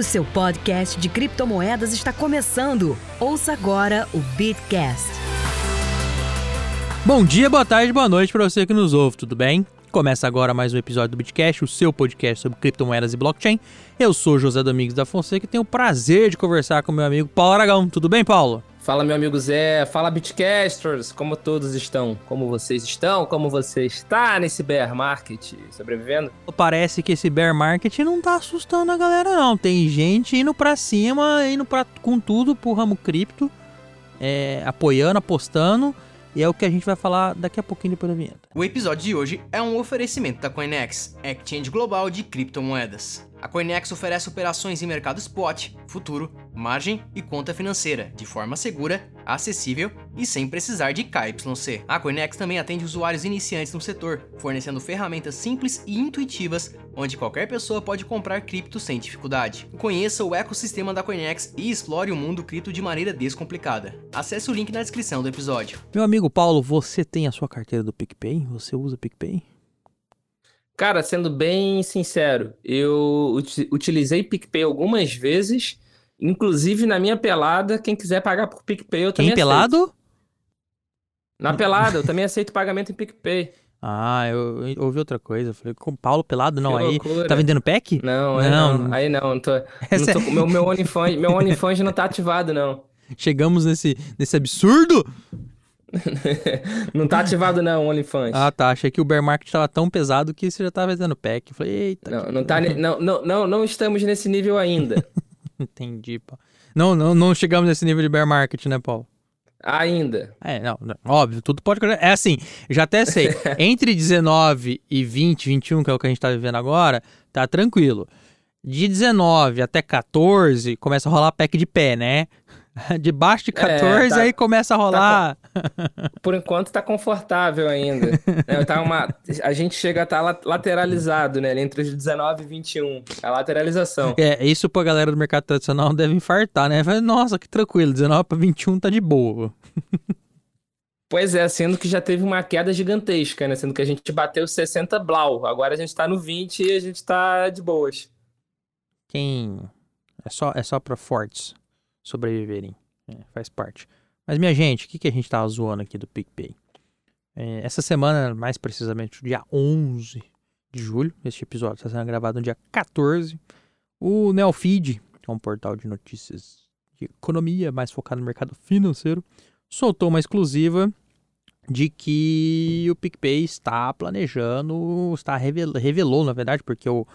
O seu podcast de criptomoedas está começando. Ouça agora o Bitcast. Bom dia, boa tarde, boa noite para você que nos ouve, tudo bem? Começa agora mais um episódio do Bitcast, o seu podcast sobre criptomoedas e blockchain. Eu sou José Domingos da Fonseca e tenho o prazer de conversar com meu amigo Paulo Aragão. Tudo bem, Paulo? Fala, meu amigo Zé. Fala, Bitcasters. Como todos estão? Como vocês estão? Como você está nesse bear market? Sobrevivendo? Parece que esse bear market não tá assustando a galera, não. Tem gente indo pra cima, indo pra, com tudo pro ramo cripto, é, apoiando, apostando. E é o que a gente vai falar daqui a pouquinho depois da vinheta. O episódio de hoje é um oferecimento da Coinex, exchange global de criptomoedas. A Coinex oferece operações em mercado spot, futuro, margem e conta financeira, de forma segura, acessível e sem precisar de KYC. A Coinex também atende usuários iniciantes no setor, fornecendo ferramentas simples e intuitivas, onde qualquer pessoa pode comprar cripto sem dificuldade. Conheça o ecossistema da Coinex e explore o mundo cripto de maneira descomplicada. Acesse o link na descrição do episódio. Meu amigo Paulo, você tem a sua carteira do PicPay? Você usa PicPay? Cara, sendo bem sincero, eu ut utilizei PicPay algumas vezes, inclusive na minha pelada, quem quiser pagar por PicPay, eu também Quem pelado? Na pelada, eu também aceito pagamento em PicPay. Ah, eu, eu ouvi outra coisa. Eu falei, com Paulo pelado? Não, Que aí. loucura. Tá vendendo pack? Não, aí Não. não, aí não, tô, não tô- meu, meu OnlyFans, meu OnlyFans não tá ativado, não. Chegamos nesse, nesse absurdo? Não tá ativado, não, OnlyFans. Ah, tá. Achei que o bear market tava tão pesado que você já tava vendendo pack. Eu falei, eita. Não, não, tá, não, não, não, não estamos nesse nível ainda. Entendi, Paulo. Não, não, não chegamos nesse nível de bear market, né, Paulo? Ainda. É, não, não, óbvio, tudo pode. É assim, já até sei. Entre 19 e 20, 21, que é o que a gente tá vivendo agora, tá tranquilo. De 19 até 14, começa a rolar pack de pé, né? De baixo de 14, tá- aí começa a rolar. Por enquanto tá confortável ainda. Né, tá uma, a gente chega a estar lateralizado, né? Entre os 19 e 21. A lateralização. É, isso pra galera do mercado tradicional deve infartar, né? Fala, Nossa, que tranquilo, 19 pra 21 tá de boa. Pois é, sendo que já teve uma queda gigantesca, né? Sendo que a gente bateu 60 blau. Agora a gente tá no 20 e a gente tá de boas. Quem. É só, é só pra fortes sobreviverem. É, faz parte. Mas, minha gente, o que, que a gente tava zoando aqui do PicPay? É, essa semana, mais precisamente, dia 11 de julho, este episódio está sendo gravado no dia 14, o Neofeed, que é um portal de notícias de economia mais focado no mercado financeiro, soltou uma exclusiva de que o PicPay está planejando, está revel- revelou, na verdade, porque o,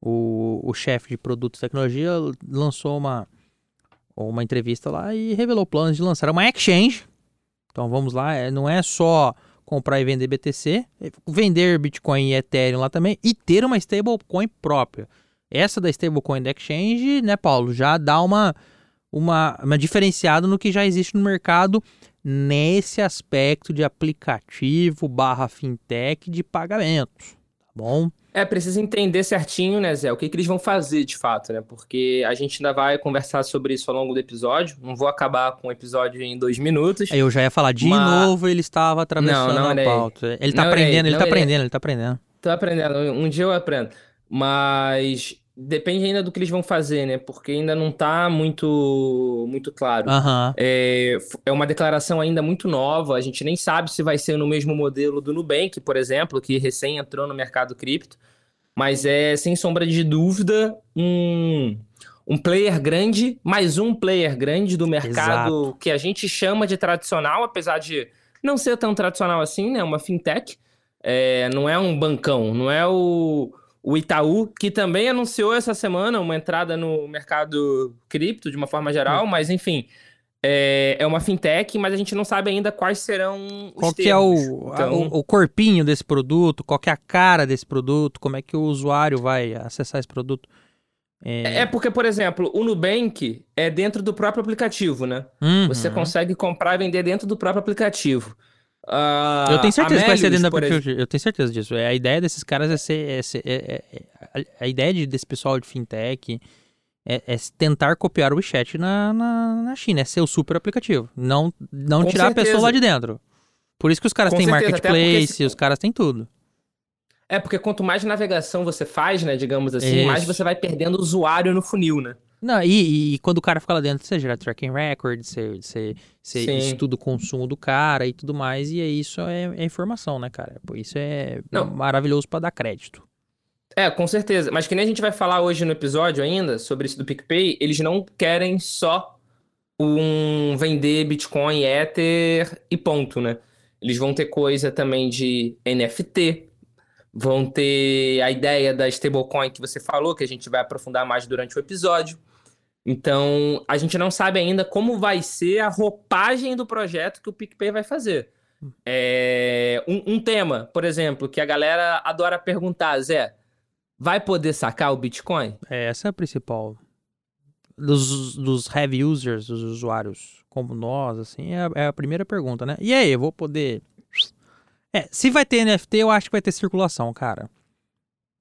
o, o chefe de produtos e tecnologia lançou uma, uma entrevista lá e revelou planos de lançar uma exchange. Então vamos lá, é, não é só comprar e vender BTC, é vender Bitcoin e Ethereum lá também e ter uma stablecoin própria. Essa da stablecoin da exchange, né, Paulo, já dá uma, uma, uma diferenciada no que já existe no mercado nesse aspecto de aplicativo barra fintech de pagamentos, tá bom? É, precisa entender certinho, né, Zé? O que, que eles vão fazer de fato, né? Porque a gente ainda vai conversar sobre isso ao longo do episódio. Não vou acabar com o episódio em dois minutos. Aí eu já ia falar, de Mas- novo ele estava atravessando Não, não a pauta. Ele tá Não aprendendo, ele não tá aprendendo, ele tá aprendendo. Tô aprendendo, um dia eu aprendo. Mas depende ainda do que eles vão fazer, né? Porque ainda não tá muito, muito claro. É, é uma declaração ainda muito nova, a gente nem sabe se vai ser no mesmo modelo do Nubank, por exemplo, que recém entrou no mercado cripto, mas é sem sombra de dúvida um, um player grande, mais um player grande do mercado que a gente chama de tradicional, apesar de não ser tão tradicional assim, né? Uma fintech, É, não é um bancão, não é o, o Itaú, que também anunciou essa semana uma entrada no mercado cripto de uma forma geral, mas enfim, é, é uma fintech, mas a gente não sabe ainda quais serão os Qual que é o, a- Então- o, o corpinho desse produto? Qual que é a cara desse produto? Como é que o usuário vai acessar esse produto? É porque, por exemplo, o Nubank é dentro do próprio aplicativo, né? Uhum. Você consegue comprar e vender dentro do próprio aplicativo. Ah, Eu tenho certeza que vai ser dentro da aplicativo. Eu tenho certeza disso. É, a ideia desses caras é ser. é ser- é- é- é- a, ideia de- desse pessoal de fintech é, é tentar copiar o WeChat na, na, na China. É ser o super aplicativo. Não, não Com tirar a pessoa certeza. lá de dentro. Por isso que os caras Com têm certeza, marketplace, porque se- os caras têm tudo. É, porque quanto mais navegação você faz, né, digamos assim, mais Isso. você vai perdendo usuário no funil, né? Não, e, e quando o cara fica lá dentro, você gera tracking record, você, você, você estuda o consumo do cara e tudo mais, e aí isso é, é informação, né, cara? Isso é Não. maravilhoso pra dar crédito. É, com certeza. Mas que nem a gente vai falar hoje no episódio ainda sobre isso do PicPay, eles não querem só um vender Bitcoin, Ether e ponto, né? Eles vão ter coisa também de NFT, vão ter a ideia da stablecoin que você falou, que a gente vai aprofundar mais durante o episódio. Então, a gente não sabe ainda como vai ser a roupagem do projeto que o PicPay vai fazer. É, um, um tema, por exemplo, que a galera adora perguntar, Zé, vai poder sacar o Bitcoin? É, essa é a principal. Dos, dos heavy users, dos usuários como nós, assim, é a, é a primeira pergunta, né? E aí, eu vou poder. É, se vai ter NFT, eu acho que vai ter circulação, cara.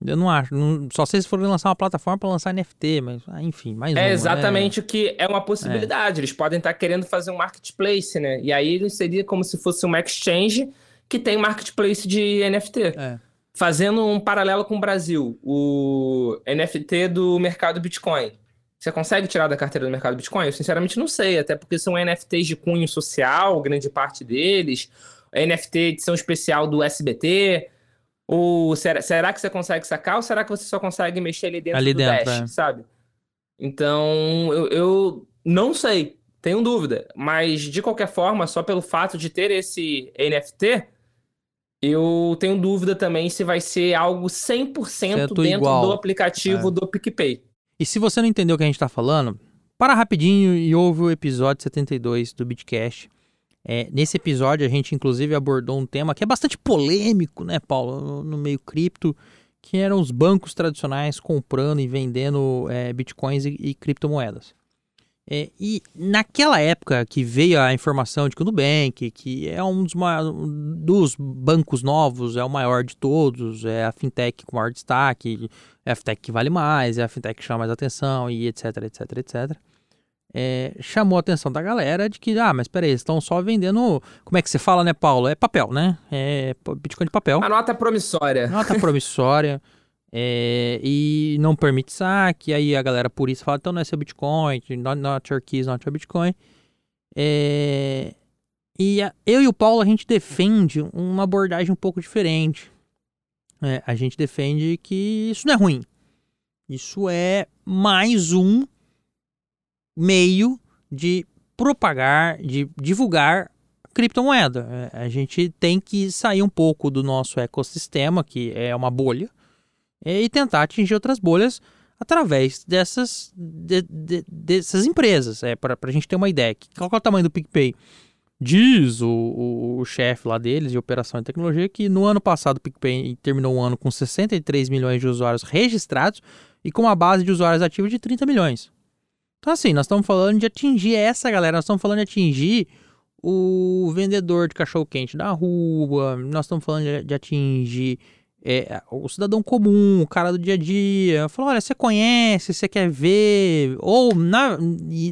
Eu não acho. não- só sei se forem lançar uma plataforma pra lançar NFT, mas, ah, enfim, mais É né? exatamente o que é uma possibilidade. Eles podem estar querendo fazer um marketplace, né? E aí seria como se fosse uma exchange que tem marketplace de NFT. É. Fazendo um paralelo com o Brasil, o NFT do mercado Bitcoin. Você consegue tirar da carteira do mercado Bitcoin? Eu sinceramente não sei, até porque são NFTs de cunho social, grande parte deles. NFT edição especial do SBT. Ou será, será que você consegue sacar ou será que você só consegue mexer ali dentro Ali do dentro, Dash, é. sabe? Então, eu, eu não sei, tenho dúvida. Mas, de qualquer forma, só pelo fato de ter esse NFT, eu tenho dúvida também se vai ser algo 100% Certo, dentro igual. do aplicativo É. do PicPay. E se você não entendeu o que a gente tá falando, para rapidinho e ouve o episódio 72 do Bitcast. É, nesse episódio a gente inclusive abordou um tema que é bastante polêmico, né, Paulo, no, meio cripto, que eram os bancos tradicionais comprando e vendendo é, bitcoins e, e criptomoedas. É, e naquela época que veio a informação de que o Nubank, que é um dos, ma- dos bancos novos, é o maior de todos, é a fintech com maior destaque, é a fintech que vale mais, é a fintech que chama mais atenção e etc, etc, etc. É, chamou a atenção da galera de que, ah, mas peraí, eles estão só vendendo. Como é que você fala, né, Paulo? É papel, né? É Bitcoin de papel. A nota promissória. Nota promissória. é, e não permite saque. Aí a galera por isso fala, então não é seu Bitcoin, not, not your keys, not your Bitcoin. É, e a- eu e o Paulo, a gente defende uma abordagem um pouco diferente. É, a gente defende que isso não é ruim. Isso é mais um meio de propagar, de divulgar criptomoeda. É, a gente tem que sair um pouco do nosso ecossistema, que é uma bolha, é, e tentar atingir outras bolhas através dessas, de- de- dessas empresas. É, Para a gente ter uma ideia. Qual é o tamanho do PicPay? Diz o, o, o chefe lá deles de operação e tecnologia que no ano passado o PicPay terminou o ano com 63 milhões de usuários registrados e com uma base de usuários ativos de 30 milhões. Então, assim, nós estamos falando de atingir essa galera, nós estamos falando de atingir o vendedor de cachorro-quente da rua, nós estamos falando de, de atingir é, o cidadão comum, o cara do dia a dia. Falou, olha, você conhece, você quer ver, ou na,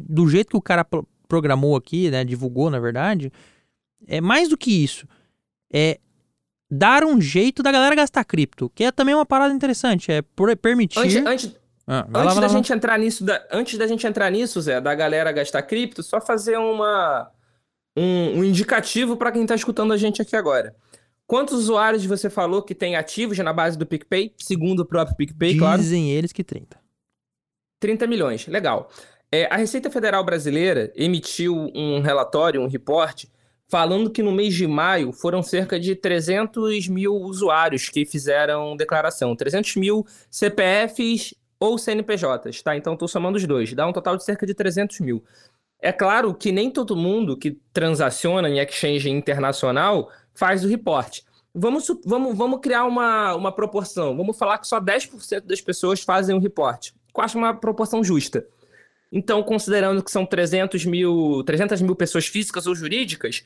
do jeito que o cara pro- programou aqui, né, divulgou, na verdade, é mais do que isso. É dar um jeito da galera gastar cripto, que é também uma parada interessante, é permitir... Antes, antes, Ah, lá, Antes vai lá, da lá. gente entrar nisso, da- antes da gente entrar nisso, Zé, da galera gastar cripto, só fazer uma um, um indicativo para quem tá escutando a gente aqui agora. Quantos usuários você falou que tem ativos na base do PicPay? Segundo o próprio PicPay, claro. Dizem eles que 30. 30 milhões, legal. É, a Receita Federal Brasileira emitiu um relatório, um report, falando que no mês de maio foram cerca de 300 mil usuários que fizeram declaração. 300 mil CPFs ou CNPJs, tá? Então estou somando os dois, dá um total de cerca de 300 mil. É claro que nem todo mundo que transaciona em exchange internacional faz o report. Vamos, vamos, vamos criar uma, uma proporção. Vamos falar que só 10% das pessoas fazem o report. Eu acho uma proporção justa. Então, considerando que são 300 mil, 300 mil pessoas físicas ou jurídicas,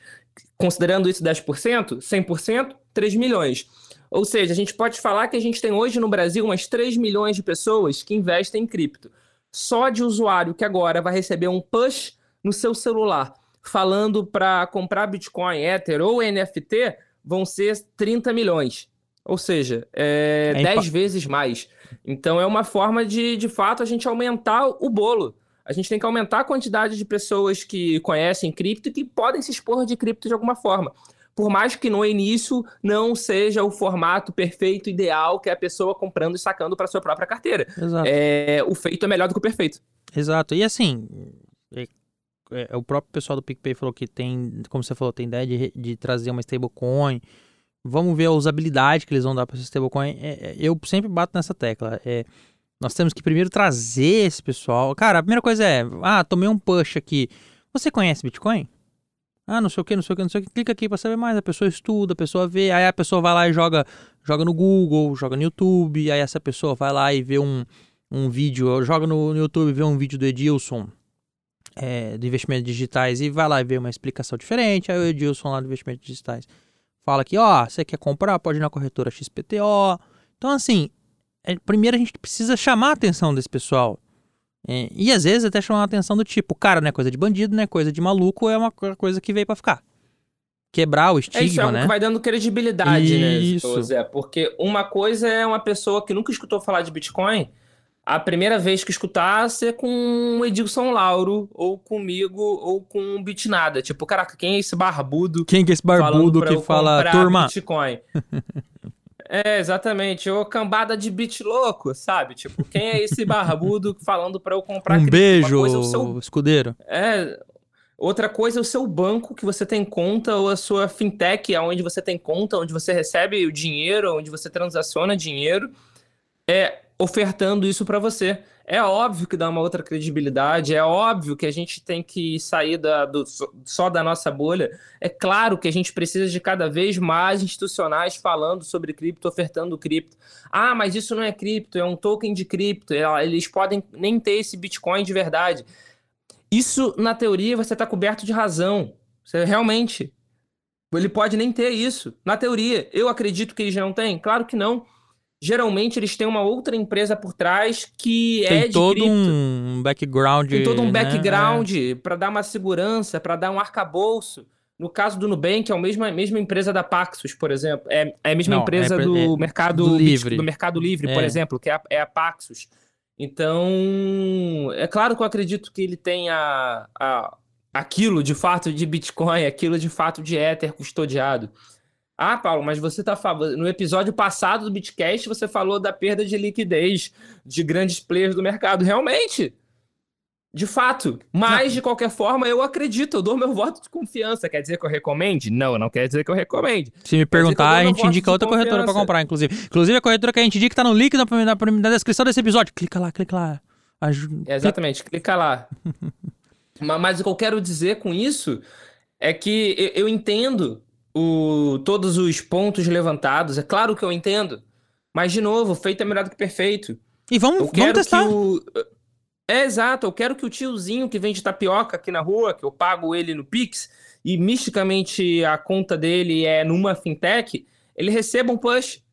considerando isso 10%, 100%, 3 milhões. Ou seja, a gente pode falar que a gente tem hoje no Brasil umas 3 milhões de pessoas que investem em cripto. Só de usuário que agora vai receber um push no seu celular falando para comprar Bitcoin, Ether ou NFT, vão ser 30 milhões. Ou seja, é É 10 impa- vezes mais. Então é uma forma de, de fato, a gente aumentar o bolo. A gente tem que aumentar a quantidade de pessoas que conhecem cripto e que podem se expor de cripto de alguma forma. Por mais que no início não seja o formato perfeito, ideal, que é a pessoa comprando e sacando para sua própria carteira. Exato. É, o feito é melhor do que o perfeito. Exato. E assim, é, é, o próprio pessoal do PicPay falou que tem, como você falou, tem ideia de, de trazer uma stablecoin. Vamos ver a usabilidade que eles vão dar para essa stablecoin. É, é, eu sempre bato nessa tecla. É, nós temos que primeiro trazer esse pessoal. Cara, a primeira coisa é, ah, tomei um push aqui. Você conhece Bitcoin? Ah, não sei o que, não sei o que, não sei o que. Clica aqui para saber mais. A pessoa estuda, a pessoa vê. Aí a pessoa vai lá e joga, joga no Google, joga no YouTube. Aí essa pessoa vai lá e vê um, um vídeo, joga no, no YouTube, vê um vídeo do Edilson é, de investimentos digitais e vai lá e vê uma explicação diferente. Aí o Edilson lá do investimentos digitais fala que, ó, você quer comprar, pode ir na corretora XPTO. Então, assim, primeiro a gente precisa chamar a atenção desse pessoal. É, e às vezes até chamar a atenção do tipo, cara, não é coisa de bandido, não é coisa de maluco, é uma coisa que veio para ficar. Quebrar o estigma, é isso, é né? que vai dando credibilidade, Isso. né, Zé? Porque uma coisa é uma pessoa que nunca escutou falar de Bitcoin, a primeira vez que escutar ser com o Edilson Lauro, ou comigo, ou com o Bitnada. Tipo, caraca, quem é esse barbudo? Quem que é esse barbudo que fala, turma? Bitcoin? É, exatamente. Ou cambada de bit louco, sabe? Tipo, quem é esse barbudo falando para eu comprar Um beijo, coisa é o seu... escudeiro. É, outra coisa é o seu banco que você tem conta, ou a sua fintech, onde você tem conta, onde você recebe o dinheiro, onde você transaciona dinheiro, é ofertando isso para você. É óbvio que dá uma outra credibilidade, é óbvio que a gente tem que sair da, do, só da nossa bolha. É claro que a gente precisa de cada vez mais institucionais falando sobre cripto, ofertando cripto. Ah, mas isso não é cripto, é um token de cripto, é, eles podem nem ter esse Bitcoin de verdade. Isso, na teoria, você está coberto de razão. Você realmente. Ele pode nem ter isso. Na teoria. Eu acredito que eles não têm? Claro que não geralmente eles têm uma outra empresa por trás que Tem é de todo cripto. um background. Tem todo um né? background para dar uma segurança, para dar um arcabouço. No caso do Nubank, é a mesma, mesma empresa da Paxos, por exemplo. É, é a mesma Não, empresa é- do, é mercado do Livre. do Mercado Livre, por É. exemplo, que é a, é a Paxos. Então, é claro que eu acredito que ele tenha a, aquilo de fato de Bitcoin, aquilo de fato de Ether custodiado. Ah, Paulo, mas você tá falando. No episódio passado do Bitcast, você falou da perda de liquidez de grandes players do mercado. Realmente. De fato. Mas, de qualquer forma, eu acredito, eu dou meu voto de confiança. Quer dizer que eu recomende? Não, não quer dizer que eu recomende. Se me perguntar, a gente indica outra corretora pra confiança. comprar, inclusive. Inclusive, a corretora que a gente indica tá no link na, na, na descrição desse episódio. Clica lá, clica lá. Exatamente, clica lá. Ma- Mas o que eu quero dizer com isso é que eu- eu entendo o, todos os pontos levantados. É claro que eu entendo. Mas, de novo, feito é melhor do que perfeito. E vamos, Eu vamos testar. o. É exato, eu quero que o tiozinho que vende tapioca aqui na rua, que eu pago ele no Pix, e misticamente a conta dele é numa fintech, ele receba um push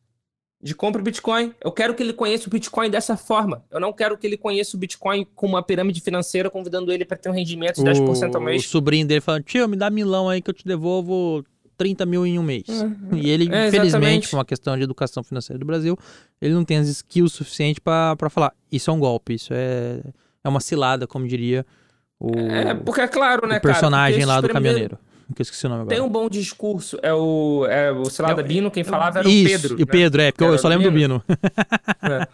de compra Bitcoin. Eu quero que ele conheça o Bitcoin dessa forma. Eu não quero que ele conheça o Bitcoin com uma pirâmide financeira, convidando ele para ter um rendimento de 10% ao O, o mês. sobrinho dele falando, tio, me dá milão aí que eu te devolvo 30 mil em um mês. E ele, É, infelizmente, por uma questão de educação financeira do Brasil, ele não tem as skills suficientes pra falar, isso é um golpe, isso é, é uma cilada, como diria o, É, porque é claro, né, o personagem cara? lá do caminhoneiro. Que eu esqueci o nome agora. Tem um bom discurso, é o, é o Cilada É o- Bino, quem falava era Isso, o Pedro. e o né? Pedro, é, porque eu só o lembro do Bino. Bino. É.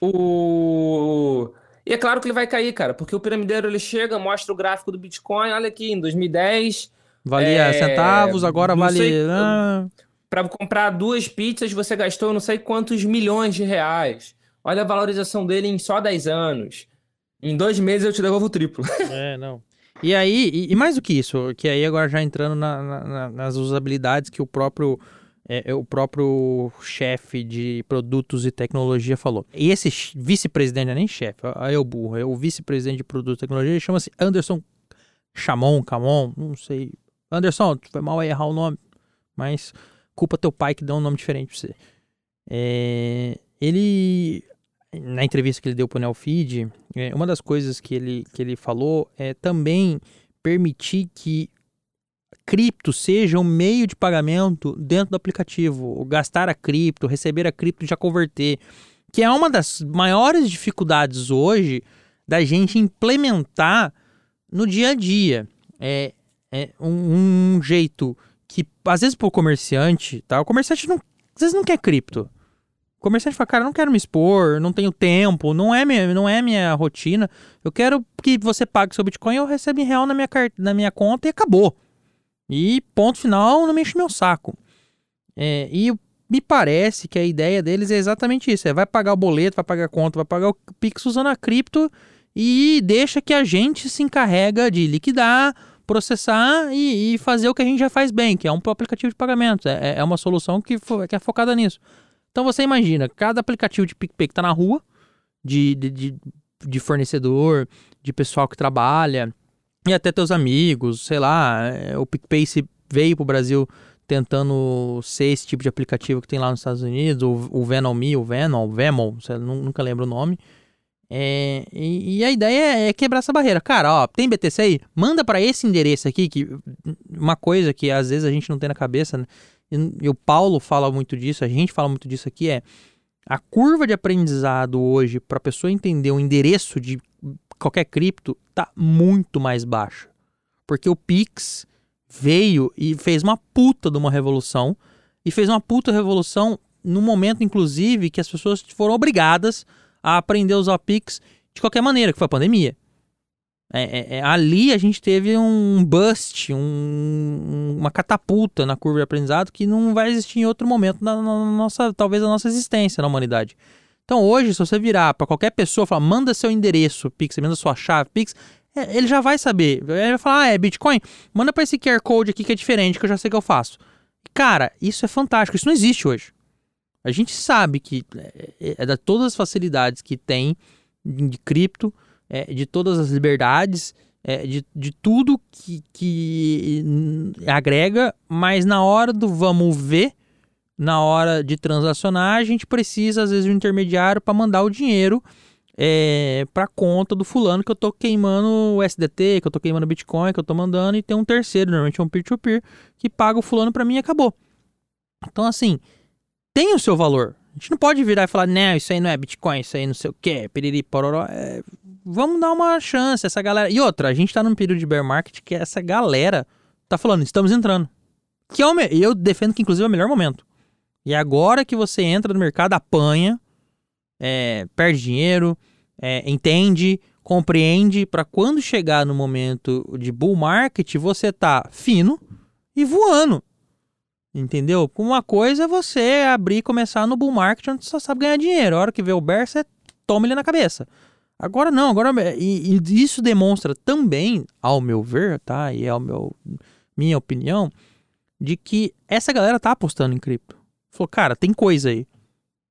O... E é claro que ele vai cair, cara, porque o piramideiro ele chega, mostra o gráfico do Bitcoin, olha aqui, em 2010, Valia É, centavos, agora não vale... sei- ah, para comprar duas pizzas você gastou não sei quantos milhões de reais. Olha a valorização dele em só 10 anos. Em dois meses eu te devolvo o triplo. É, não. E aí, e, e mais do que isso, que aí agora já entrando na- na- na- nas usabilidades que o próprio é, é, o próprio chefe de produtos e tecnologia falou. E esse vice-presidente, não é nem chefe, aí é o burro, é o vice-presidente de produtos e tecnologia, ele chama-se Anderson Chamon, Camon, não sei. Anderson, foi mal errar o nome, mas culpa teu pai que deu um nome diferente pra você. É, ele, na entrevista que ele deu pro Neofeed, é, uma das coisas que ele, que ele falou é também permitir que cripto seja um meio de pagamento dentro do aplicativo. O Gastar a cripto, receber a cripto já converter. Que é uma das maiores dificuldades hoje da gente implementar no dia a dia. É, é um, um jeito que, às vezes, pro comerciante, tá? O comerciante não, às vezes não quer cripto. O comerciante fala, cara, não quero me expor, não tenho tempo, não é minha, não é minha rotina. Eu quero que você pague seu Bitcoin, eu recebo em real na minha, na minha conta e acabou. E ponto final, não me enche meu saco. É, e me parece que a ideia deles é exatamente isso: é vai pagar o boleto, vai pagar a conta, vai pagar o Pix usando a cripto e deixa que a gente se encarrega de liquidar, processar e, e fazer o que a gente já faz bem, que é um aplicativo de pagamento. É, é uma solução que, que é focada nisso. Então você imagina, cada aplicativo de PicPay que está na rua, de, de, de, de fornecedor, de pessoal que trabalha, e até teus amigos, sei lá, é, o PicPay se veio para o Brasil tentando ser esse tipo de aplicativo que tem lá nos Estados Unidos, o, o Venom Me, o Venom, o Vemon, nunca lembro o nome. É, e, e, a ideia é quebrar essa barreira. Cara, ó, tem BTC aí? Manda para esse endereço aqui, que uma coisa que às vezes a gente não tem na cabeça, né? e, e o Paulo fala muito disso, a gente fala muito disso aqui, é a curva de aprendizado hoje para a pessoa entender o endereço de qualquer cripto tá muito mais baixa. Porque o Pix veio e fez uma puta de uma revolução. E fez uma puta revolução no momento, inclusive, que as pessoas foram obrigadas a aprender a usar Pix de qualquer maneira, que foi a pandemia. É, é, é, ali a gente teve um bust, um, uma catapulta na curva de aprendizado que não vai existir em outro momento na, na nossa, talvez, na nossa existência na humanidade. Então hoje, se você virar para qualquer pessoa, falar, manda seu endereço Pix, manda sua chave Pix, é, ele já vai saber. Ele vai falar, ah, é Bitcoin? Manda para esse QR Code aqui que é diferente, que eu já sei que eu faço. Cara, isso é fantástico. Isso não existe hoje. A gente sabe que é, é, é de todas as facilidades que tem de cripto, é, de todas as liberdades, é, de, de tudo que, que agrega, mas na hora do vamos ver, na hora de transacionar, a gente precisa, às vezes, de um intermediário para mandar o dinheiro é, para conta do fulano que eu tô queimando o SDT, que eu tô queimando Bitcoin, que eu tô mandando, e tem um terceiro, normalmente é um peer-to-peer, -peer, que paga o fulano para mim e acabou. Então, assim, tem o seu valor. A gente não pode virar e falar, não, isso aí não é Bitcoin, isso aí não sei o que, piriri, pororó. É, vamos dar uma chance, essa galera. E outra, a gente tá num período de bear market que essa galera tá falando, estamos entrando. Que é o me... eu defendo que, inclusive, é o melhor momento. E agora que você entra no mercado, apanha, é, perde dinheiro, é, entende, compreende para quando chegar no momento de bull market você tá fino e voando. Entendeu? Uma coisa é você abrir e começar no bull market onde você só sabe ganhar dinheiro. A hora que vê o bear, você toma ele na cabeça. Agora não, agora e, e isso demonstra também, ao meu ver, tá? E é o meu minha opinião, de que essa galera tá apostando em cripto. Falou, cara, tem coisa aí.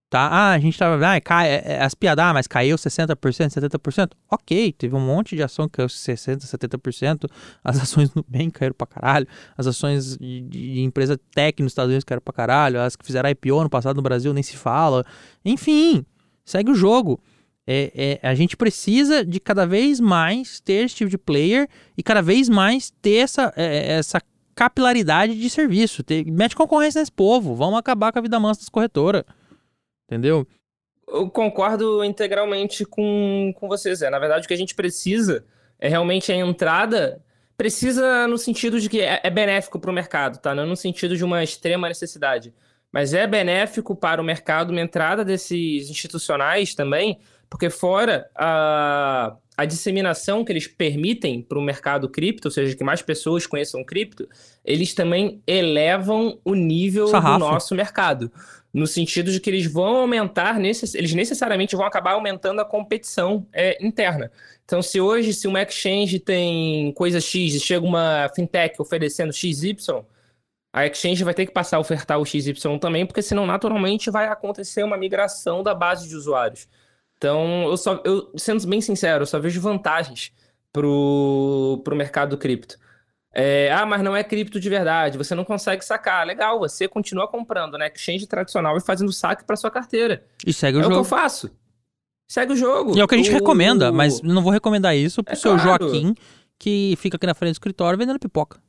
Tá? Ah, a gente tava. Ah, cai, é, é, as piadas, ah, mas caiu 60%, 70%. Ok, teve um monte de ação que caiu 60%, 70%. As ações no bem caíram pra caralho. As ações de, de, empresa tech nos Estados Unidos caíram pra caralho. As que fizeram IPO no passado no Brasil nem se fala. Enfim, segue o jogo. É, é, a gente precisa de cada vez mais ter esse tipo de player e cada vez mais ter essa, é, essa capilaridade de serviço. Ter, mete concorrência nesse povo. Vamos acabar com a vida mansa das corretoras. Entendeu? Eu concordo integralmente com, com você, Zé. Na verdade, o que a gente precisa é realmente a entrada. Precisa no sentido de que é, é benéfico para o mercado, tá? Não no sentido de uma extrema necessidade. Mas é benéfico para o mercado uma entrada desses institucionais também, porque fora a, a disseminação que eles permitem para o mercado cripto, ou seja, que mais pessoas conheçam cripto, eles também elevam o nível Sarrafo. do nosso mercado no sentido de que eles vão aumentar, eles necessariamente vão acabar aumentando a competição é, interna. Então, se hoje, se uma exchange tem coisa X e chega uma fintech oferecendo XY, a exchange vai ter que passar a ofertar o XY também, porque senão naturalmente vai acontecer uma migração da base de usuários. Então, eu só, eu, sendo bem sincero, eu só vejo vantagens para o mercado cripto. É, ah, mas não é cripto de verdade, você não consegue sacar. Legal, você continua comprando na né? exchange tradicional e fazendo saque para sua carteira. E segue o é jogo. É o que eu faço. Segue o jogo. E é o que a gente o... recomenda, mas não vou recomendar isso pro é seu claro. Joaquim, que fica aqui na frente do escritório vendendo pipoca.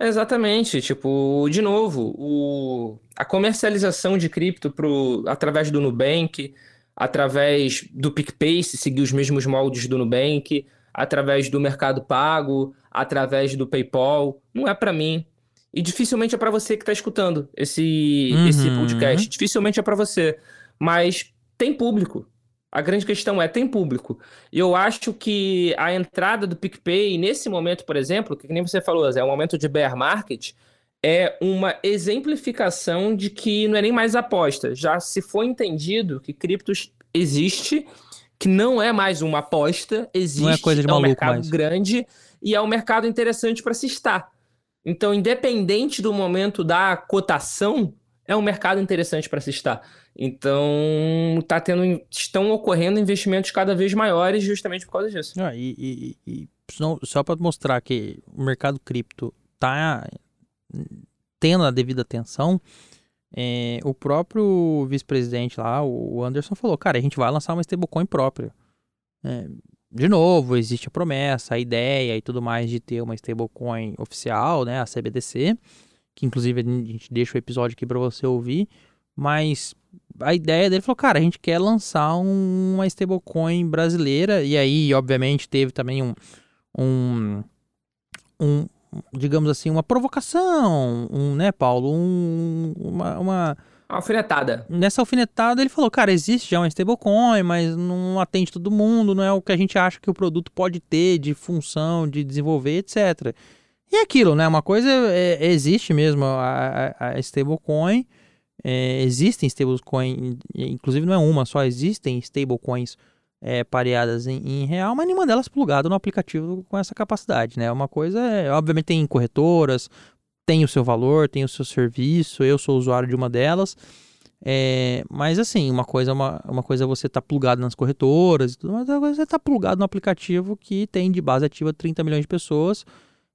Exatamente, tipo, de novo, o, a comercialização de cripto pro, através do Nubank, através do PicPay, se seguir os mesmos moldes do Nubank, através do Mercado Pago, através do PayPal, não é para mim. E dificilmente é para você que está escutando esse, uhum. esse podcast. Dificilmente é para você. Mas tem público. A grande questão é, tem público. E eu acho que a entrada do PicPay, nesse momento, por exemplo, que nem você falou, é um momento de bear market, é uma exemplificação de que não é nem mais aposta. Já se foi entendido que criptos existe, que não é mais uma aposta, existe, não é, coisa de é um mercado mais. grande e é um mercado interessante para se estar. Então, independente do momento da cotação, é um mercado interessante para se estar. Então, tá tendo, estão ocorrendo investimentos cada vez maiores justamente por causa disso. Ah, e, e, e só para mostrar que o mercado cripto tá tendo a devida atenção, é, o próprio vice-presidente lá, o Anderson, falou: cara, a gente vai lançar uma stablecoin própria. É, de novo, existe a promessa, a ideia e tudo mais de ter uma stablecoin oficial, né, a CBDC, que inclusive a gente deixa o episódio aqui para você ouvir, mas a ideia dele falou, cara, a gente quer lançar um, uma stablecoin brasileira, e aí, obviamente, teve também um, um, um digamos assim, uma provocação, um, né, Paulo, um, uma, uma... Alfinetada. Nessa alfinetada ele falou, cara, existe já uma stablecoin, mas não atende todo mundo, não é o que a gente acha que o produto pode ter de função, de desenvolver, etc. E é aquilo, né, uma coisa é, é, existe mesmo a, a, a stablecoin, é, existem stablecoins, inclusive não é uma só, existem stablecoins é, pareadas em, em, real, mas nenhuma delas plugada no aplicativo com essa capacidade, né? Uma coisa é, obviamente tem corretoras, tem o seu valor, tem o seu serviço, eu sou usuário de uma delas, é, mas assim, uma coisa, é uma, uma coisa é você estar tá plugado nas corretoras, mas outra coisa é estar tá plugado no aplicativo que tem de base ativa 30 milhões de pessoas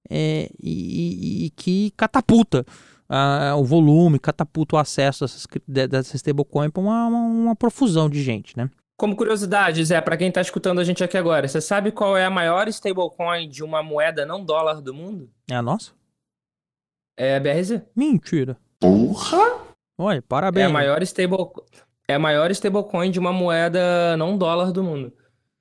é, e, e, e que catapulta uh, o volume, catapulta o acesso dessas stablecoin para uma, uma, uma, profusão de gente, né? Como curiosidade, Zé, para quem está escutando a gente aqui agora, você sabe qual é a maior stablecoin de uma moeda não dólar do mundo? É a nossa? É a BRZ. Mentira. Porra! Olha, parabéns. É a maior stable é a maior stablecoin de uma moeda não dólar do mundo.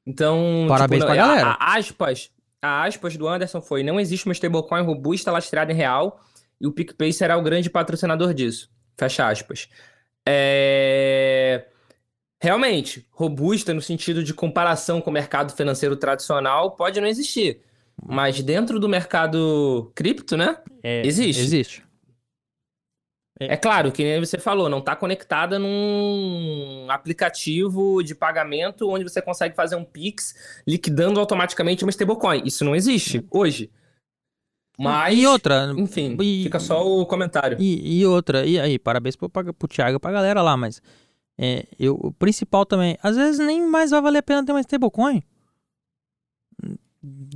Então, parabéns tipo, pra a, galera. A, aspas, a aspas do Anderson foi: não existe uma stablecoin robusta lastreada em real e o PicPay será o grande patrocinador disso. Fecha aspas. É... Realmente, robusta no sentido de comparação com o mercado financeiro tradicional pode não existir. Mas dentro do mercado cripto, né? É, existe. Existe. É. é claro que você falou, não está conectada num aplicativo de pagamento onde você consegue fazer um Pix liquidando automaticamente uma stablecoin. Isso não existe hoje. Mas. E outra. Enfim, e, fica só o comentário. E, e, outra, e aí, parabéns pro, pro Thiago e pra galera lá, mas. É, eu, o principal também, às vezes nem mais vai valer a pena ter uma stablecoin.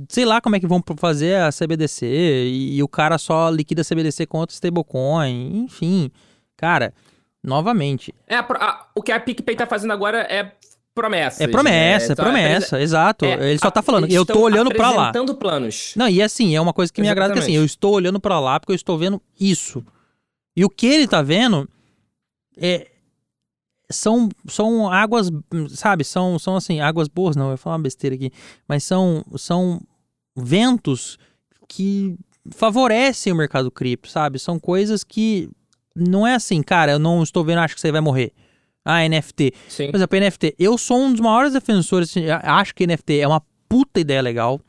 Sei lá como é que vão fazer a CBDC e, e o cara só liquida a CBDC com outra stablecoin, enfim. Cara, novamente. É, a, a, o que a PicPay tá fazendo agora é promessa. É promessa, né? é promessa, é, exato. É, Ele só tá falando, eu tô olhando para lá. apresentando planos. Não, e assim, é uma coisa que me agrada que assim, eu estou olhando para lá porque eu estou vendo isso. E o que ele tá vendo é são são águas, sabe, são são assim, águas boas, não, eu vou falar uma besteira aqui, mas são são ventos que favorecem o mercado cripto, sabe? São coisas que não é assim, cara, eu não estou vendo, acho que você vai morrer. Ah, NFT. Sim. Por exemplo, NFT. Eu sou um dos maiores defensores. Acho que NFT é uma puta ideia legal.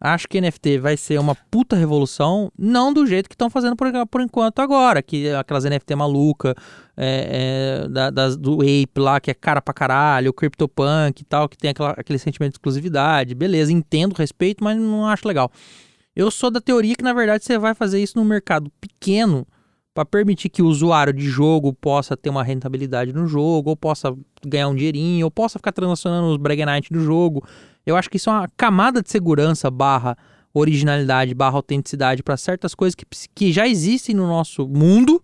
Acho que NFT vai ser uma puta revolução. Não do jeito que estão fazendo por, por enquanto agora. Que aquelas NFT maluca é, é, da, das, do Ape lá, que é cara pra caralho. O CryptoPunk e tal, que tem aquela, aquele sentimento de exclusividade. Beleza, entendo, respeito, mas não acho legal. Eu sou da teoria que, na verdade, você vai fazer isso num mercado pequeno para permitir que o usuário de jogo possa ter uma rentabilidade no jogo, ou possa ganhar um dinheirinho, ou possa ficar transacionando os Bragnite do jogo. Eu acho que isso é uma camada de segurança barra originalidade, barra autenticidade para certas coisas que, que já existem no nosso mundo,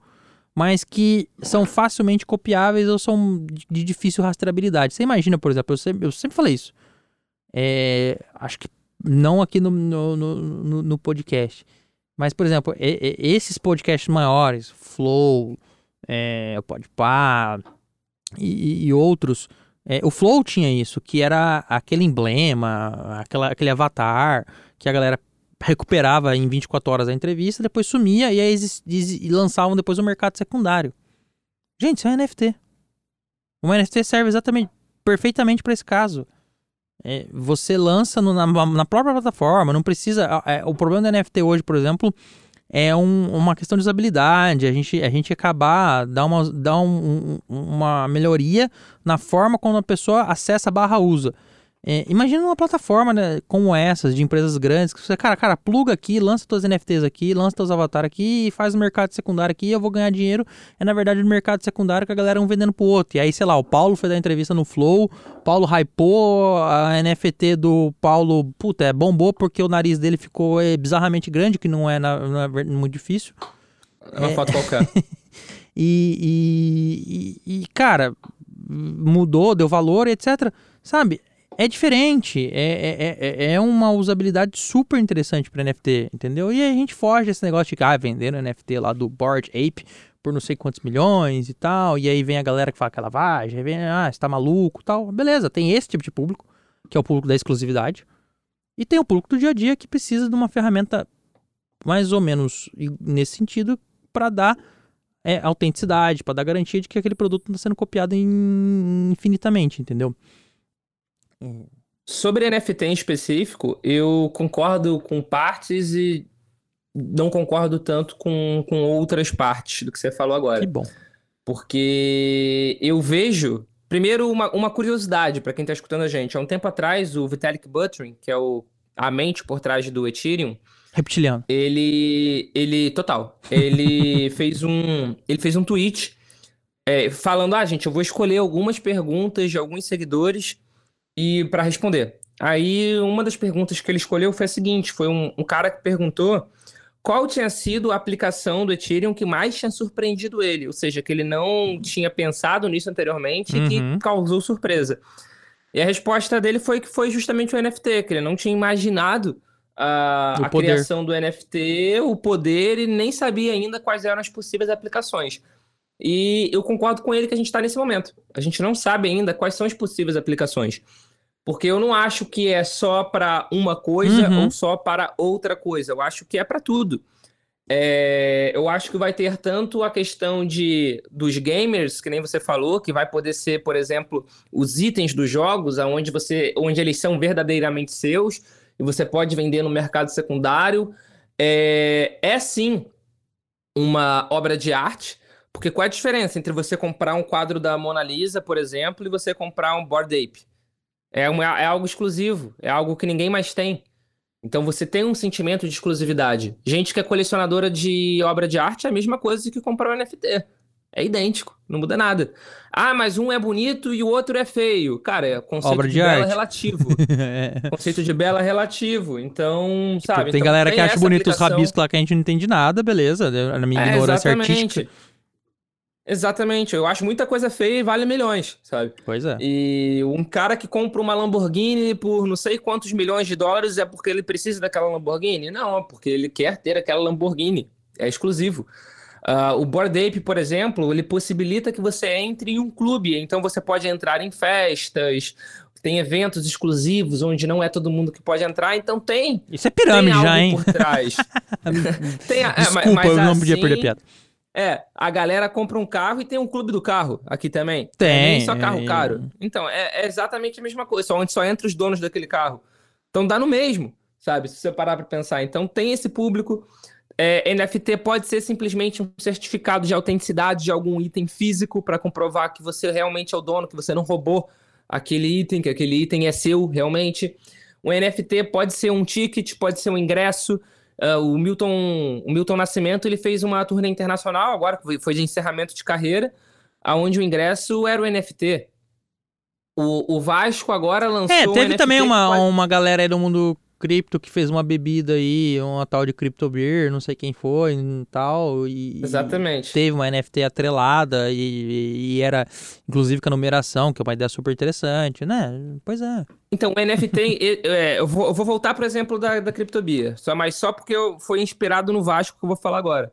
mas que são facilmente copiáveis ou são de difícil rastreabilidade. Você imagina, por exemplo, eu sempre, eu sempre falei isso. É, acho que não aqui no, no, no, no podcast Mas, por exemplo, e- e- esses podcasts maiores, Flow, é, Podpah e, e outros, é, o Flow tinha isso, que era aquele emblema, aquela, aquele avatar que a galera recuperava em 24 horas a entrevista, depois sumia e aí exis- exi- e lançavam depois no mercado secundário. Gente, isso é NFT. Uma NFT serve exatamente, perfeitamente para esse caso. É, você lança no- na, na própria plataforma, não precisa. é, o problema do NFT hoje, por exemplo, é um- uma questão de usabilidade. A gente, a gente acabar dar uma, dar um- um- uma melhoria na forma como a pessoa acessa barra usa. É, imagina uma plataforma né, como essas, de empresas grandes, que você, cara, cara, pluga aqui, lança tuas NFTs aqui, lança teus avatares aqui, e faz o mercado secundário aqui, eu vou ganhar dinheiro. É na verdade no mercado secundário que a galera um vendendo pro outro. E aí, sei lá, o Paulo foi dar entrevista no Flow, Paulo hypou a NFT do Paulo, puta, é bombou porque o nariz dele ficou é, bizarramente grande, que não é, na- não é muito difícil. É uma foto qualquer. E, e, e, cara, mudou, deu valor, etc. Sabe? É diferente. É, é, é, é uma usabilidade super interessante para NFT, entendeu? E a gente foge desse negócio de ah, vendendo NFT lá do Board Ape por não sei quantos milhões e tal. E aí vem a galera que fala que é lavagem, aí vem, ah, você tá maluco tal. Beleza, tem esse tipo de público, que é o público da exclusividade. E tem o público do dia a dia que precisa de uma ferramenta mais ou menos nesse sentido para dar é, autenticidade, para dar garantia de que aquele produto não está sendo copiado in- infinitamente, entendeu? Sobre NFT em específico, eu concordo com partes e não concordo tanto com, com outras partes do que você falou agora. Que bom. Porque eu vejo, primeiro, uma, uma curiosidade para quem está escutando a gente. Há um tempo atrás, o Vitalik Buterin, que é o, a mente por trás do Ethereum, Reptiliano. ele, ele, total, ele fez um, ele fez um tweet é, falando, ah, gente, eu vou escolher algumas perguntas de alguns seguidores e para responder. Aí, uma das perguntas que ele escolheu foi a seguinte, foi um, um cara que perguntou qual tinha sido a aplicação do Ethereum que mais tinha surpreendido ele, ou seja, que ele não tinha pensado nisso anteriormente e Uhum. que causou surpresa. E a resposta dele foi que foi justamente o NFT, que ele não tinha imaginado a, O a poder. criação do NFT, o poder, e nem sabia ainda quais eram as possíveis aplicações. E eu concordo com ele que a gente está nesse momento. A gente não sabe ainda quais são as possíveis aplicações. Porque eu não acho que é só para uma coisa Uhum. ou só para outra coisa. Eu acho que é para tudo. É, eu acho que vai ter tanto a questão de dos gamers, que nem você falou, que vai poder ser, por exemplo, os itens dos jogos, aonde você, onde eles são verdadeiramente seus e você pode vender no mercado secundário. É, é sim uma obra de arte, porque qual é a diferença entre você comprar um quadro da Mona Lisa, por exemplo, e você comprar um Bored Ape? É, uma- é algo exclusivo, é algo que ninguém mais tem. Então você tem um sentimento de exclusividade. Gente que é colecionadora de obra de arte é a mesma coisa que comprar um NFT. É idêntico, não muda nada. Ah, mas um é bonito e o outro é feio. Cara, é conceito Obra de, de bela arte. relativo. É. conceito de bela relativo. Então, sabe? tem Então, galera que acha bonito os aplicação. rabiscos lá que a gente não entende nada, beleza. Na minha É, ignorância artística. Exatamente. Eu acho muita coisa feia e vale milhões, sabe? Pois é. E um cara que compra uma Lamborghini por não sei quantos milhões de dólares é porque ele precisa daquela Lamborghini? Não, é porque ele quer ter aquela Lamborghini. É exclusivo. Ah, o Bored Ape, por exemplo, ele possibilita que você entre em um clube. Então você pode entrar em festas, tem eventos exclusivos onde não é todo mundo que pode entrar. Então tem, Isso é tem pirâmide algo por... trás. Tem a- é, mas- Desculpa, mas eu não podia assim, perder piada. É, a galera compra um carro e tem um clube do carro aqui também. Tem, É só carro é. caro. Então, é, é exatamente a mesma coisa, só onde só entra os donos daquele carro. Então dá no mesmo, sabe? Se você parar pra pensar. Então tem esse público. É, NFT pode ser simplesmente um certificado de autenticidade de algum item físico para comprovar que você realmente é o dono, que você não roubou aquele item, que aquele item é seu realmente. O NFT pode ser um ticket, pode ser um ingresso. Ah, o Milton, o Milton Nascimento, ele fez uma turnê internacional agora, que foi- de encerramento de carreira, aonde o ingresso era o NFT. O, o Vasco agora lançou É, teve também uma, pode- uma galera aí do mundo cripto que fez uma bebida aí, uma tal de Crypto Beer, não sei quem foi e tal. E, Exatamente. E teve uma NFT atrelada e, e, era, inclusive, com a numeração, que é uma ideia super interessante, né? Pois é. Então, o NFT, é, eu, vou, eu vou voltar pro exemplo da, da CryptoBia, só, mas só porque eu foi inspirado no Vasco que eu vou falar agora.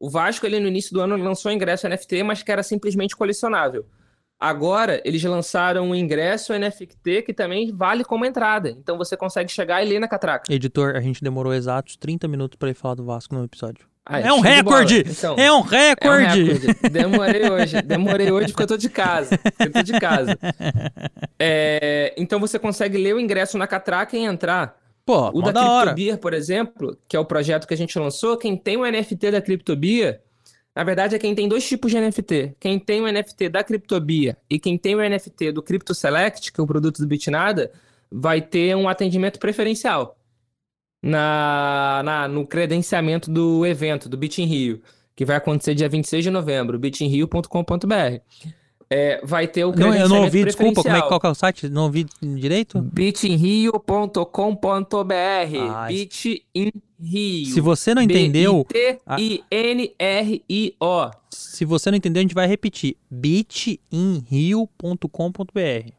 O Vasco, ele no início do ano lançou ingresso NFT, mas que era simplesmente colecionável. Agora, eles lançaram um ingresso NFT que também vale como entrada. Então você consegue chegar e ler na catraca. Editor, a gente demorou exatos 30 minutos para ir falar do Vasco no episódio. Ah, é, um recorde! Então, é um recorde! É um recorde! Demorei hoje. Demorei hoje porque eu tô de casa. Eu tô de casa. É, então você consegue ler o ingresso na catraca e entrar. Pô, o da, CryptoBeer, por exemplo, que é o projeto que a gente lançou, quem tem o NFT da CryptoBeer na verdade, é quem tem dois tipos de NFT. Quem tem o NFT da Criptobia e quem tem o NFT do Crypto Select, que é o produto do Bitnada, vai ter um atendimento preferencial na, na, no credenciamento do evento, do Bit Rio, que vai acontecer dia 26 de novembro, bitinrio.com.br é, vai ter o não, Eu não ouvi, desculpa, como é, qual que é o site? Não ouvi direito? bitinrio.com.br Bitinrio. Se você não entendeu... B-I-T-I-N-R-I-O. Se você não entendeu, a gente vai repetir. bitinrio.com.br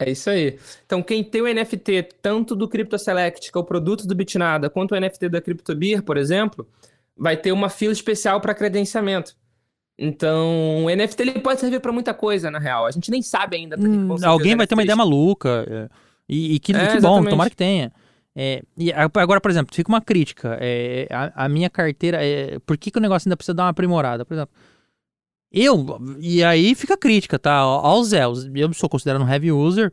é isso aí. Então, quem tem o NFT tanto do Crypto Select, que é o produto do Bitnada, quanto o NFT da CryptoBeer, por exemplo, vai ter uma fila especial para credenciamento. Então, o NFT ele pode servir para muita coisa, na real. A gente nem sabe ainda. Hum, alguém vai ter uma ideia maluca. É, e, e que, é, que bom, tomara que tenha. É, e agora, por exemplo, fica uma crítica. É, a, a, minha carteira. É, por que, que o negócio ainda precisa dar uma aprimorada? Por exemplo, eu. E aí fica a crítica, tá? Ao Zé. Eu sou considerado um heavy user.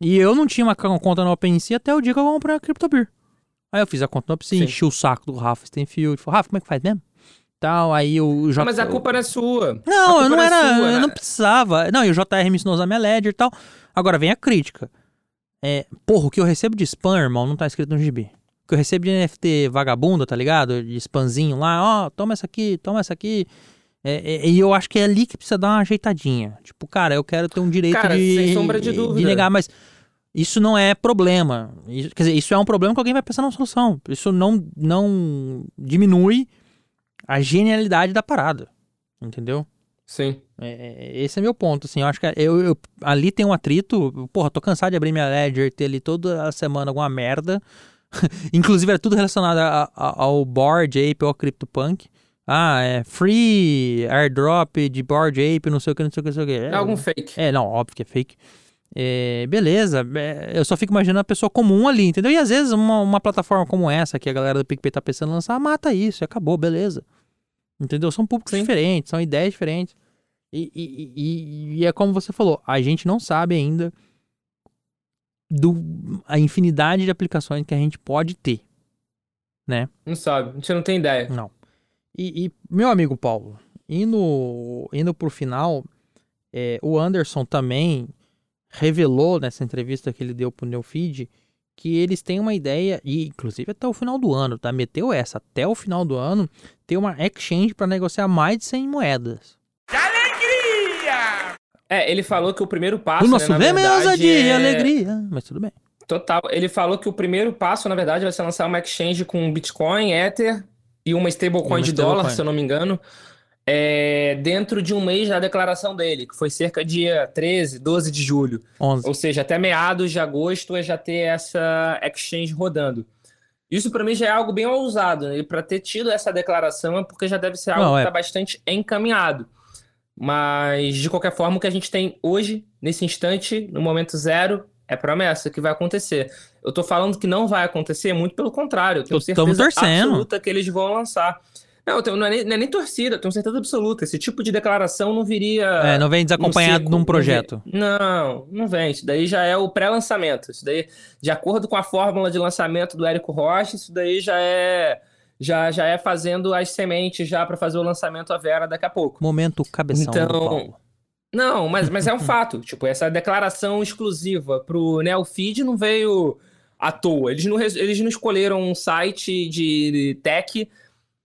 E eu não tinha uma conta no OpenSea até o dia que eu comprei a CryptoBeer. Aí eu fiz a conta no OpenSea, enchi o saco do Rafa Stenfield. Falei, Rafa, como é que faz mesmo? Tal, aí o J... Mas a culpa é sua. Não, eu não era, sua, eu né? não precisava. Não, e o JR me ensinou a usar minha Ledger e tal. Agora vem a crítica. É, porra, o que eu recebo de spam, irmão, não tá escrito no GB. O que eu recebo de NFT vagabunda, tá ligado? De spamzinho lá, ó, toma essa aqui, toma essa aqui. É, é, e eu acho que é ali que precisa dar uma ajeitadinha. Tipo, cara, eu quero ter um direito cara, de, sem sombra de, dúvida. de negar, mas isso não é problema. Isso, quer dizer, isso é um problema que alguém vai pensar na solução. Isso não, não diminui a genialidade da parada. Entendeu? Sim. É, é, esse é meu ponto, assim, eu acho que eu, eu, ali tem um atrito, porra, tô cansado de abrir minha Ledger, ter ali toda a semana alguma merda, inclusive era tudo relacionado a, a, ao Board Ape ou ao CryptoPunk, ah, é free airdrop de Board Ape, não sei o que, não sei o que, não sei o que. É, é algum fake. É, não, óbvio que é fake. É, beleza, é, eu só fico imaginando a pessoa comum ali, entendeu? E às vezes uma, uma plataforma como essa, que a galera do PicPay tá pensando em lançar, mata isso e acabou, beleza. Entendeu? São públicos Sim. diferentes, são ideias diferentes. E, e, e, e, é como você falou, a gente não sabe ainda do, a infinidade de aplicações que a gente pode ter. Né? Não sabe, a gente não tem ideia. Não. E, meu amigo Paulo, indo, indo pro final, é, o Anderson também revelou nessa entrevista que ele deu pro Neofeed que eles têm uma ideia, e inclusive até o final do ano, tá? Meteu essa, até o final do ano, ter uma exchange para negociar mais de 100 moedas. Que alegria! É, ele falou que o primeiro passo. O nosso né, lema é ousadia e alegria, mas tudo bem. Total. Ele falou que o primeiro passo, na verdade, vai ser lançar uma exchange com Bitcoin, Ether e uma stablecoin de stable dólar, coin. se eu não me engano é, dentro de um mês da declaração dele, que foi cerca dia 13, 12 de julho. 11. Ou seja, até meados de agosto é já ter essa exchange rodando. Isso para mim já é algo bem ousado, né? Para ter tido essa declaração é porque já deve ser algo Não, que está é... bastante encaminhado. Mas, de qualquer forma, o que a gente tem hoje, nesse instante, no momento zero, é promessa que vai acontecer. Eu tô falando que não vai acontecer, muito pelo contrário. Eu tenho certeza absoluta que eles vão lançar. Não, não é, nem, não é nem torcida, tenho certeza absoluta. Esse tipo de declaração não viria. É, não vem desacompanhado num projeto. Não, não vem. Isso daí já é o pré-lançamento. Isso daí, de acordo com a fórmula de lançamento do Érico Rocha, isso daí já é. Já, já é fazendo as sementes já para fazer o lançamento à Vera daqui a pouco. Momento cabeção então. Não, mas, mas é um fato. Tipo, essa declaração exclusiva pro Neofeed não veio à toa. Eles não, eles não escolheram um site de tech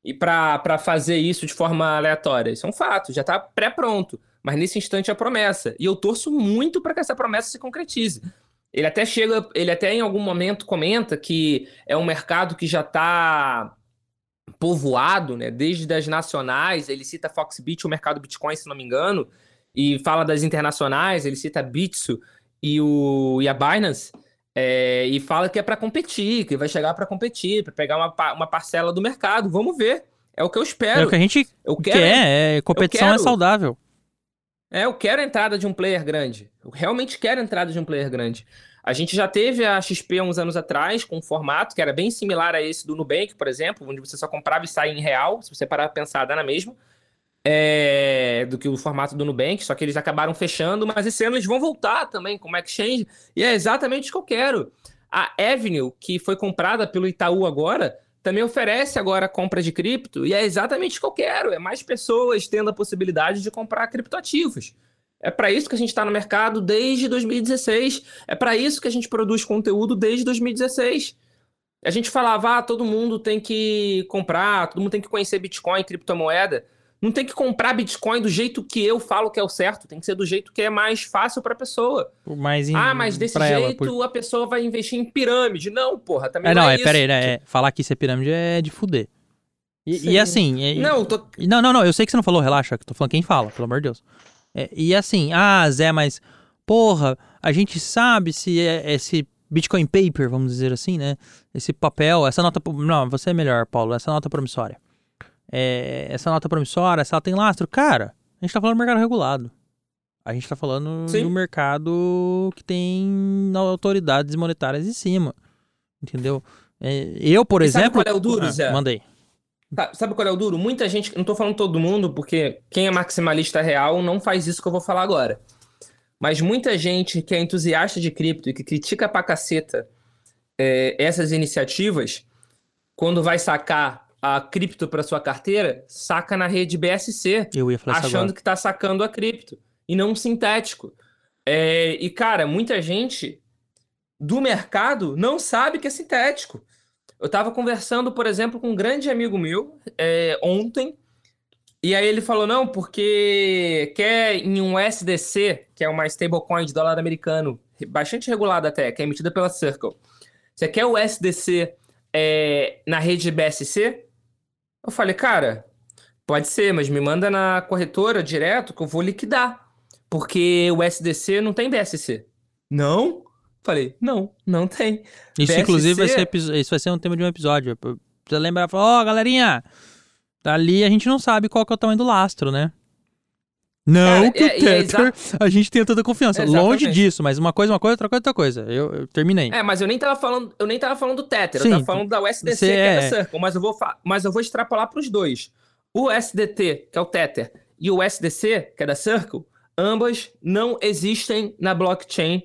e para fazer isso de forma aleatória. Isso é um fato, já está pré-pronto. Mas nesse instante é a promessa. E eu torço muito para que essa promessa se concretize. Ele até chega, ele até em algum momento comenta que é um mercado que já está povoado, né? Desde as nacionais, ele cita Foxbit, o mercado Bitcoin, se não me engano, e fala das internacionais, ele cita Bitso e, o, e a Binance, é, e fala que é para competir, que vai chegar para competir, para pegar uma, uma parcela do mercado. Vamos ver. É o que eu espero. É o que a gente eu quero, quer, é, competição é saudável. É, eu quero a entrada de um player grande. Eu realmente quero a entrada de um player grande. A gente já teve a XP uns anos atrás, com um formato que era bem similar a esse do Nubank, por exemplo, onde você só comprava e saía em real. Se você parar pra pensar, dá na mesma. É, do que o formato do Nubank, só que eles acabaram fechando, mas esse ano eles vão voltar também como exchange, e é exatamente o que eu quero. A Avenue, que foi comprada pelo Itaú agora, também oferece agora compra de cripto, e é exatamente o que eu quero: é mais pessoas tendo a possibilidade de comprar criptoativos. É para isso que a gente está no mercado desde 2016. É para isso que a gente produz conteúdo desde 2016. A gente falava, ah, todo mundo tem que comprar, todo mundo tem que conhecer Bitcoin, criptomoeda. Não tem que comprar Bitcoin do jeito que eu falo que é o certo, tem que ser do jeito que é mais fácil para a pessoa. Em... Ah, mas desse jeito ela, por... a pessoa vai investir em pirâmide. Não, porra, também é, não, não é, é isso. Peraí, né, é, falar que isso é pirâmide é de fuder. E, e assim. É, não, tô... não, não, não, eu sei que você não falou, relaxa, que tô falando quem fala, pelo amor de Deus. É, e assim, ah, Zé, mas porra, a gente sabe se é esse Bitcoin Paper, vamos dizer assim, né? Esse papel, essa nota. Não, você é melhor, Paulo, essa nota promissória. É, essa nota promissória, se ela tem lastro, cara, a gente tá falando do mercado regulado. A gente tá falando Sim. do mercado que tem autoridades monetárias em cima. Entendeu? É, eu, por e exemplo. Sabe qual é o duro, ah, Zé? Mandei. Sabe qual é o duro? Muita gente, não tô falando todo mundo, porque quem é maximalista real não faz isso que eu vou falar agora. Mas muita gente que é entusiasta de cripto e que critica pra caceta é, essas iniciativas, quando vai sacar a cripto para sua carteira, saca na rede BSC, achando que tá sacando a cripto, e não um sintético. É, e, cara, muita gente do mercado não sabe que é sintético. Eu estava conversando, por exemplo, com um grande amigo meu é, ontem, e aí ele falou: não, porque quer em um SDC, que é uma stablecoin de dólar americano, bastante regulada até, que é emitida pela Circle. Você quer o SDC é, na rede BSC? Eu falei, cara, pode ser, mas me manda na corretora direto que eu vou liquidar. Porque o SDC não tem BSC. Não? Falei, não, não tem. Isso, BSC... inclusive, vai ser, isso vai ser um tema de um episódio. Precisa lembrar, ó, oh, galerinha, dali a gente não sabe qual que é o tamanho do lastro, né? Não Cara, que é, o é Tether é a gente tenha toda confiança. Exatamente. Longe disso, mas uma coisa, uma coisa, outra coisa, outra coisa. Eu, eu terminei. É, mas eu nem tava falando, eu nem tava falando do Tether, Sim, eu tava falando da USDC, que é da Circle, mas eu vou, mas eu vou extrapolar para os dois. O USDT, que é o Tether, e o USDC, que é da Circle, ambas não existem na blockchain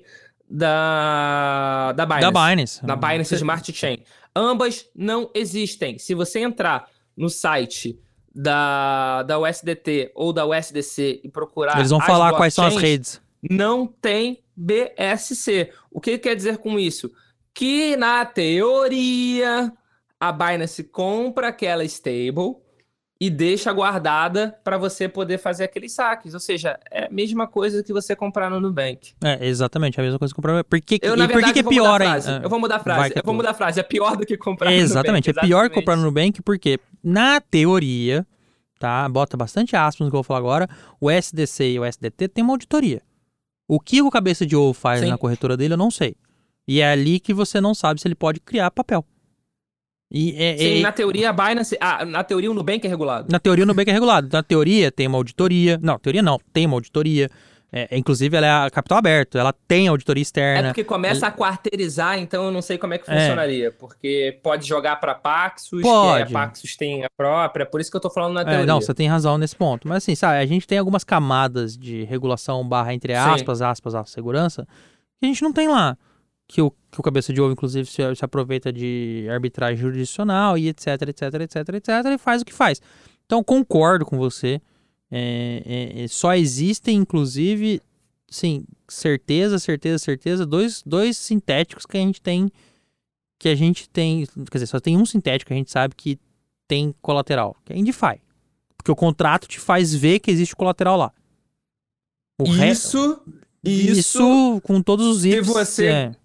da, da Binance. Da Binance. Da Binance Smart Chain. Ambas não existem. Se você entrar no site da, da USDT ou da USDC e procurar. Eles vão falar quais são as redes. Não tem BSC. O que quer dizer com isso? Que na teoria a Binance compra aquela stable e deixa guardada para você poder fazer aqueles saques. Ou seja, é a mesma coisa que você comprar no Nubank. É, exatamente, a mesma coisa que comprar. Por que, eu, e por que, que é pior hein? Eu vou mudar a frase. Eu vou mudar a frase. É pior do que comprar é, exatamente, no Nubank. É pior que comprar no Nubank porque, na teoria, tá? Bota bastante aspas no que eu vou falar agora. O SDC e o SDT tem uma auditoria. O que o cabeça de ovo faz Sim. na corretora dele, eu não sei. E é ali que você não sabe se ele pode criar papel. E é, Sim, é, na teoria a Binance. Ah, na teoria o Nubank é regulado. Na teoria o Nubank é regulado. Na teoria tem uma auditoria. Não, teoria não, tem uma auditoria. É, inclusive, ela é a capital aberto, ela tem auditoria externa. É porque começa ela... a quarteirizar, então eu não sei como é que é. funcionaria. É. Porque pode jogar para Paxos, pode. que a Paxos tem a própria, por isso que eu tô falando na teoria. É, não, você tem razão nesse ponto. Mas assim, sabe, a gente tem algumas camadas de regulação barra, entre aspas, Sim. aspas, a segurança, que a gente não tem lá que o, que o cabeça de ovo, inclusive, se, se aproveita de arbitragem jurisdicional e etc, etc, etc, etc, e faz o que faz. Então, concordo com você. É, é, é, só existem, inclusive, sim, certeza, certeza, certeza, dois, dois sintéticos que a gente tem. Que a gente tem. Quer dizer, só tem um sintético que a gente sabe que tem colateral, que é InDeFi. Porque o contrato te faz ver que existe colateral lá. O Isso Isso, com todos os você- é.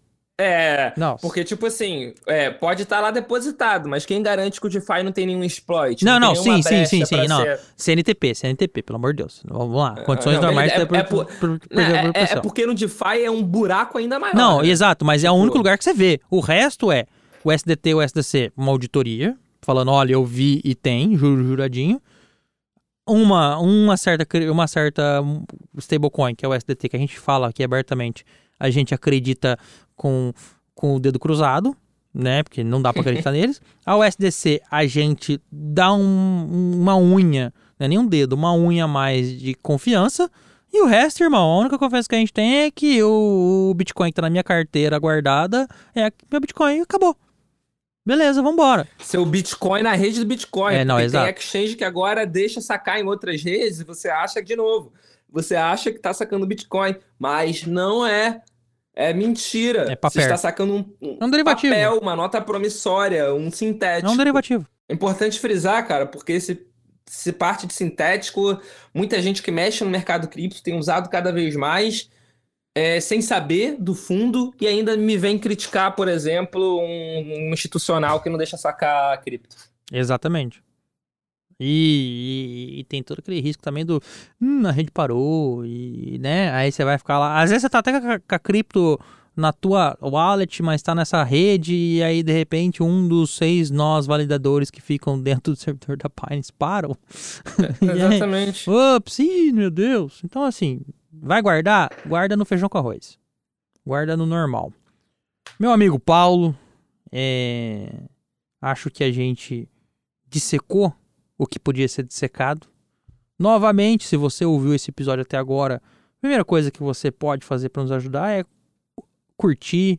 É. Não, Porque, tipo assim, é, pode estar lá depositado, mas quem garante que o DeFi não tem nenhum exploit? Não, não, nenhuma sim, sim, sim, sim, não. ser- CNTP, CNTP, pelo amor de Deus. Vamos lá. Condições não, normais é- é, é por, por- por, por, Não, é, é- é porque no DeFi é um buraco ainda maior. Não, né? exato, mas é o Tipo- único lugar que você vê. O resto é o SDT e o SDC, uma auditoria, falando, olha, eu vi e tem, juro, juradinho. Uma, uma certa, uma certa stablecoin, que é o SDT, que a gente fala aqui abertamente, a gente acredita com, com o dedo cruzado, né? Porque não dá pra acreditar neles. A USDC, a gente dá um- uma unha, não é nem um dedo, uma unha a mais de confiança. E o resto, irmão, a única confiança que a gente tem é que o, o Bitcoin que tá na minha carteira guardada é meu Bitcoin e acabou. Beleza, vambora. Seu Bitcoin na rede do Bitcoin. É, não, exato. tem exchange que agora deixa sacar em outras redes e você acha de novo, você acha que tá sacando Bitcoin, mas não é. É mentira. É papel. Você está sacando um, um É um derivativo. papel, uma nota promissória, um sintético. É um derivativo. É importante frisar, cara, porque esse, se parte de sintético, muita gente que mexe no mercado cripto tem usado cada vez mais é, sem saber do fundo e ainda me vem criticar, por exemplo, um, um institucional que não deixa sacar cripto. Exatamente. E, e- e tem todo aquele risco também do. Hum, a rede parou. E, né? Aí você vai ficar lá. Às vezes você tá até com a, com a cripto na tua wallet, mas tá nessa rede. E aí, de repente, um dos seis nós validadores que ficam dentro do servidor da Binance param. Aí, Exatamente. Ops, ih, meu Deus. Então, assim, vai guardar? Guarda no feijão com arroz. Guarda no normal. Meu amigo Paulo, é, acho que a gente dissecou o que podia ser dissecado. Novamente, se você ouviu esse episódio até agora, a primeira coisa que você pode fazer para nos ajudar é curtir,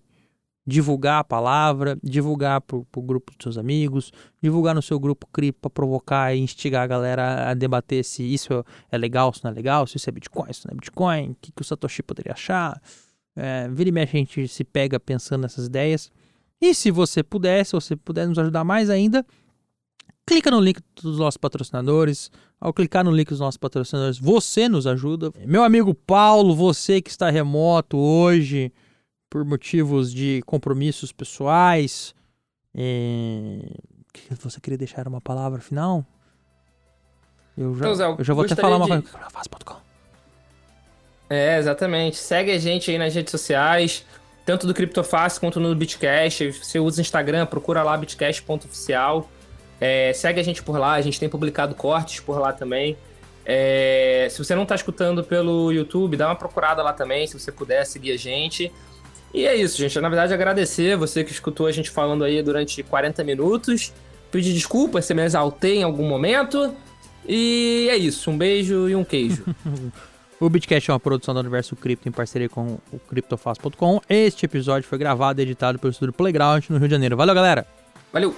divulgar a palavra, divulgar pro, pro grupo dos seus amigos, divulgar no seu grupo cripto para provocar e instigar a galera a debater se isso é legal, se não é legal, se isso é Bitcoin, se não é Bitcoin, o que, que o Satoshi poderia achar. É, vira e mexe a gente se pega pensando nessas ideias. E se você puder, se você puder nos ajudar mais ainda, clica no link dos nossos patrocinadores. Ao clicar no link dos nossos patrocinadores, você nos ajuda. Meu amigo Paulo, você que está remoto hoje por motivos de compromissos pessoais, é... você queria deixar uma palavra final? Eu já, Então, Zé, eu eu já vou até falar uma de- coisa. Criptofácil.com. É, exatamente. Segue a gente aí nas redes sociais, tanto do Criptofácil quanto no Bitcast. Você usa Instagram, procura lá bitcast.oficial. É, segue a gente por lá, a gente tem publicado cortes por lá também. É, se você não tá escutando pelo YouTube, dá uma procurada lá também, se você puder seguir a gente. E é isso, gente. Na verdade, agradecer você que escutou a gente falando aí durante 40 minutos. Pedir desculpas se me exaltei em algum momento. E é isso. Um beijo e um queijo. O Bitcast é uma produção do Universo Cripto em parceria com o Criptofácil.com. Este episódio foi gravado e editado pelo estúdio Playground no Rio de Janeiro. Valeu, galera! Valeu!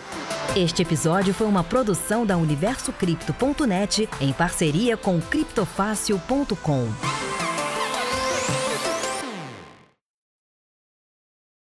Este episódio foi uma produção da UniversoCripto.net em parceria com criptofácil.com.